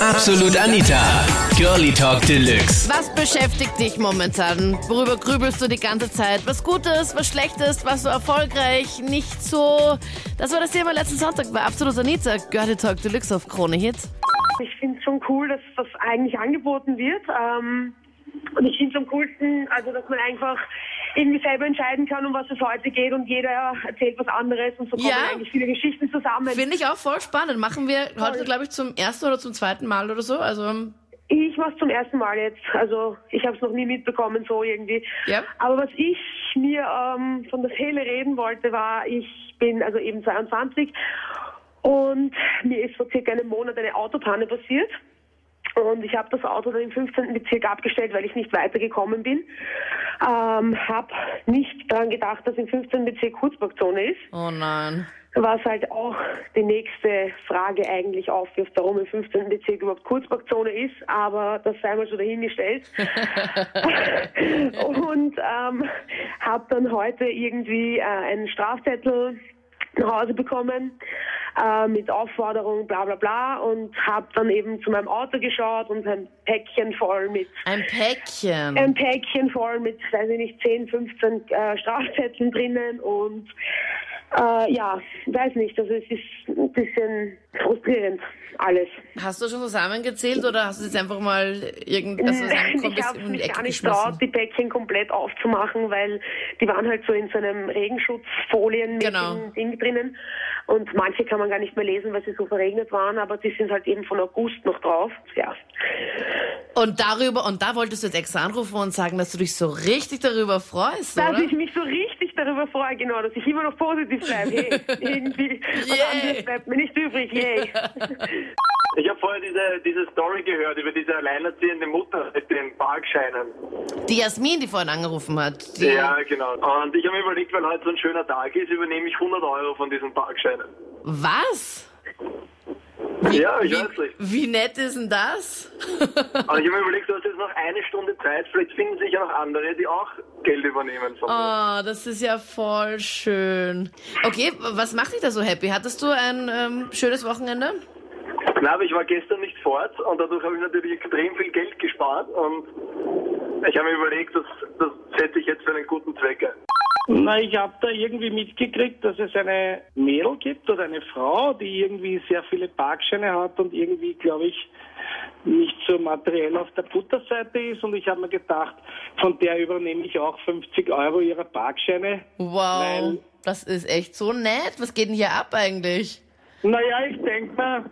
Absolut Anita. Girlie Talk Deluxe. Was beschäftigt dich momentan? Worüber grübelst du die ganze Zeit? Was Gutes, was Schlechtes, was so erfolgreich, nicht so? Das war das Thema letzten Sonntag bei Absolut Anita. Girlie Talk Deluxe auf Krone Hits. Ich finde es schon cool, dass das eigentlich angeboten wird. Ähm, und ich finde es am coolsten, also dass man einfach irgendwie selber entscheiden kann, um was es heute geht und jeder erzählt was anderes und so kommen Ja. eigentlich viele Geschichten zusammen. Finde ich auch voll spannend. Machen wir heute, glaube ich, zum ersten oder zum zweiten Mal oder so. Also, Ich mache zum ersten Mal jetzt. Also ich habe es noch nie mitbekommen so irgendwie. Ja. Aber was ich mir ähm, von der Seele reden wollte, war, ich bin also eben 22 und mir ist vor circa einem Monat eine Autopanne passiert. Und ich habe das Auto dann im 15. Bezirk abgestellt, weil ich nicht weitergekommen bin. Ähm, habe nicht daran gedacht, dass im 15. Bezirk Kurzparkzone ist oh nein. was halt auch die nächste Frage eigentlich aufwirft, warum im 15. Bezirk überhaupt Kurzparkzone ist, aber das sei mal so dahingestellt. und ähm, habe dann heute irgendwie äh, einen Strafzettel nach Hause bekommen äh, mit Aufforderung, bla bla bla und habe dann eben zu meinem Auto geschaut und ein Päckchen voll mit Ein Päckchen. ein Päckchen voll mit, weiß ich nicht, 10, 15 äh, Strafzetteln drinnen und äh, ja, weiß nicht, also es ist ein bisschen frustrierend alles. Hast du schon zusammengezählt oder hast du jetzt einfach mal irgend, also ich habe mich gar nicht traut, die Päckchen komplett aufzumachen, weil die waren halt so in so einem Regenschutzfolien Genau. Ding drinnen und manche kann man gar nicht mehr lesen, weil sie so verregnet waren, aber die sind halt eben von August noch drauf. Ja, Und darüber, und da wolltest du jetzt extra anrufen und sagen, dass du dich so richtig darüber freust, Dass oder? ich mich so richtig darüber freue, genau, dass ich immer noch positiv bleibe. Hey, irgendwie, was Yay. anderes bleibt mir nicht übrig. Yay. Ich habe vorher diese, diese Story gehört über diese alleinerziehende Mutter mit den Parkscheinen. Die Jasmin, die vorhin angerufen hat. Die, Ja, genau. Und ich habe mir überlegt, weil heute so ein schöner Tag ist, übernehme ich 100 Euro von diesen Parkscheinen. Was? Ja, ich wie, weiß nicht. wie nett ist denn das? Aber ich habe mir überlegt, du hast jetzt noch eine Stunde Zeit, vielleicht finden sich ja noch andere, die auch Geld übernehmen von. Oh, das ist ja voll schön. Okay, was macht dich da so happy? Hattest du ein ähm, schönes Wochenende? Na, aber ich war gestern nicht fort und dadurch habe ich natürlich extrem viel Geld gespart und ich habe mir überlegt, das, das setze ich jetzt für einen guten Zweck ein. Na, ich habe da irgendwie mitgekriegt, dass es eine Mädel gibt oder eine Frau, die irgendwie sehr viele Parkscheine hat und irgendwie, glaube ich, nicht so materiell auf der Butterseite ist. Und ich habe mir gedacht, von der übernehme ich auch 50 Euro ihrer Parkscheine. Wow, das ist echt so nett. Was geht denn hier ab eigentlich? Naja, ich denke mal,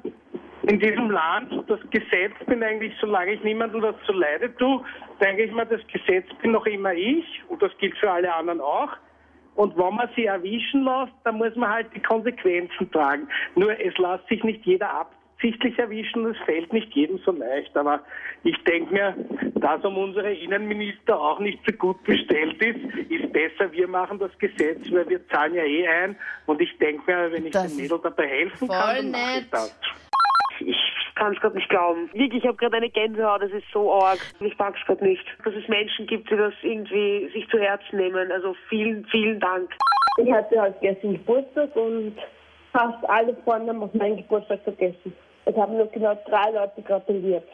in diesem Land, das Gesetz bin eigentlich, solange ich niemandem was zu Leide tue, denke ich mal, das Gesetz bin noch immer ich und das gilt für alle anderen auch. Und wenn man sie erwischen lässt, dann muss man halt die Konsequenzen tragen. Nur es lässt sich nicht jeder absichtlich erwischen und es fällt nicht jedem so leicht. Aber ich denke mir, dass um unsere Innenminister auch nicht so gut bestellt ist, ist besser, wir machen das Gesetz, weil wir zahlen ja eh ein. Und ich denke mir, wenn ich Das den Mädel dabei helfen kann, dann mache ich das. Ich kann es gerade nicht glauben. Wirklich, ich habe gerade eine Gänsehaut, das ist so arg. Ich mag's gerade nicht. Dass es Menschen gibt, die das irgendwie sich zu Herzen nehmen. Also vielen, vielen Dank. Ich hatte halt gestern Geburtstag und fast alle Freunde haben auf meinen Geburtstag vergessen. Es haben nur genau drei Leute gratuliert.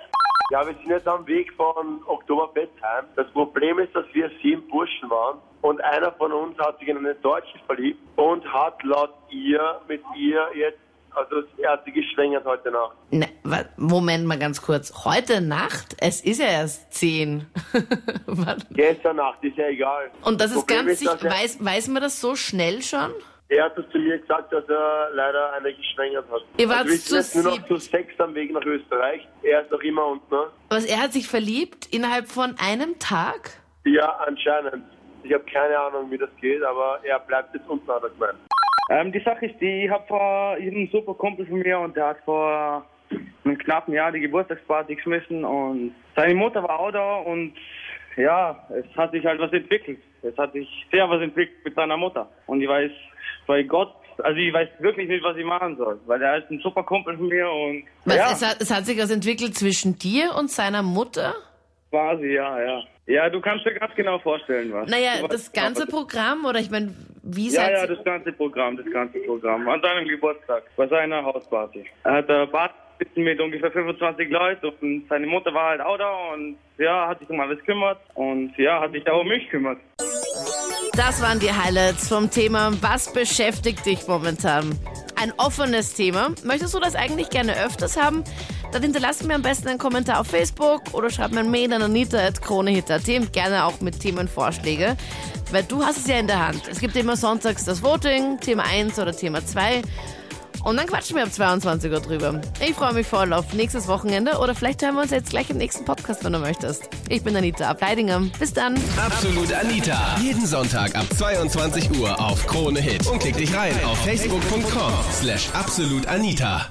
Ja, wir sind jetzt am Weg von Oktoberfest heim. Das Problem ist, dass wir sieben Burschen waren und einer von uns hat sich in eine Deutsche verliebt und hat laut ihr mit ihr jetzt, also er hat sie geschwängert heute Nacht. Ne, wa- Moment mal ganz kurz. Heute Nacht? Es ist ja erst zehn. Warte. Gestern Nacht, ist ja egal. Und das ist Problem ganz dass sicher, er, weiß, weiß man das so schnell schon? er hat es zu mir gesagt, dass er leider eine geschwängert hat. Ihr wart also wir sind zu jetzt nur noch siebt. zu sechs am Weg nach Österreich. Er ist noch immer unten, ne? Was, er hat sich verliebt innerhalb von einem Tag? Ja, anscheinend. Ich habe keine Ahnung, wie das geht, aber er bleibt jetzt unten, hat er gemeint. Ähm, die Sache ist die, ich habe vor ich hab einen super Kumpel von mir und der hat vor einem knappen Jahr die Geburtstagsparty geschmissen und seine Mutter war auch da und ja, es hat sich halt was entwickelt. Es hat sich sehr was entwickelt mit seiner Mutter. Und ich weiß, bei Gott, also ich weiß wirklich nicht, was ich machen soll, weil er ist ein super Kumpel von mir und Was, ja, es, hat, es hat sich was entwickelt zwischen dir und seiner Mutter? quasi, ja, ja. Ja, du kannst dir ganz genau vorstellen, was. Naja, das genau, ganze Programm oder ich meine, wie Ja, ja, das ganze Programm, das ganze Programm. An seinem Geburtstag, bei seiner Hausparty. Er hat eine Party sitzen mit ungefähr 25 Leuten und seine Mutter war halt auch da und ja, hat sich um alles gekümmert und ja, hat sich auch um mich gekümmert. Das waren die Highlights vom Thema Was beschäftigt dich momentan? Ein offenes Thema. Möchtest du das eigentlich gerne öfters haben? Dann hinterlass mir am besten einen Kommentar auf Facebook oder schreib mir ein Mail an anita.kronehit.at gerne auch mit Themenvorschläge. Weil du hast es ja in der Hand. Es gibt immer sonntags das Voting, Thema 1 oder Thema 2. Und dann quatschen wir ab 22 Uhr drüber. Ich freue mich voll auf nächstes Wochenende oder vielleicht hören wir uns jetzt gleich im nächsten Podcast, wenn du möchtest. Ich bin Anita Ableidinger. Bis dann. Absolut Anita. Jeden Sonntag ab 22 Uhr auf Krone Hit. Und klick dich rein auf facebook.com slash absolutanita.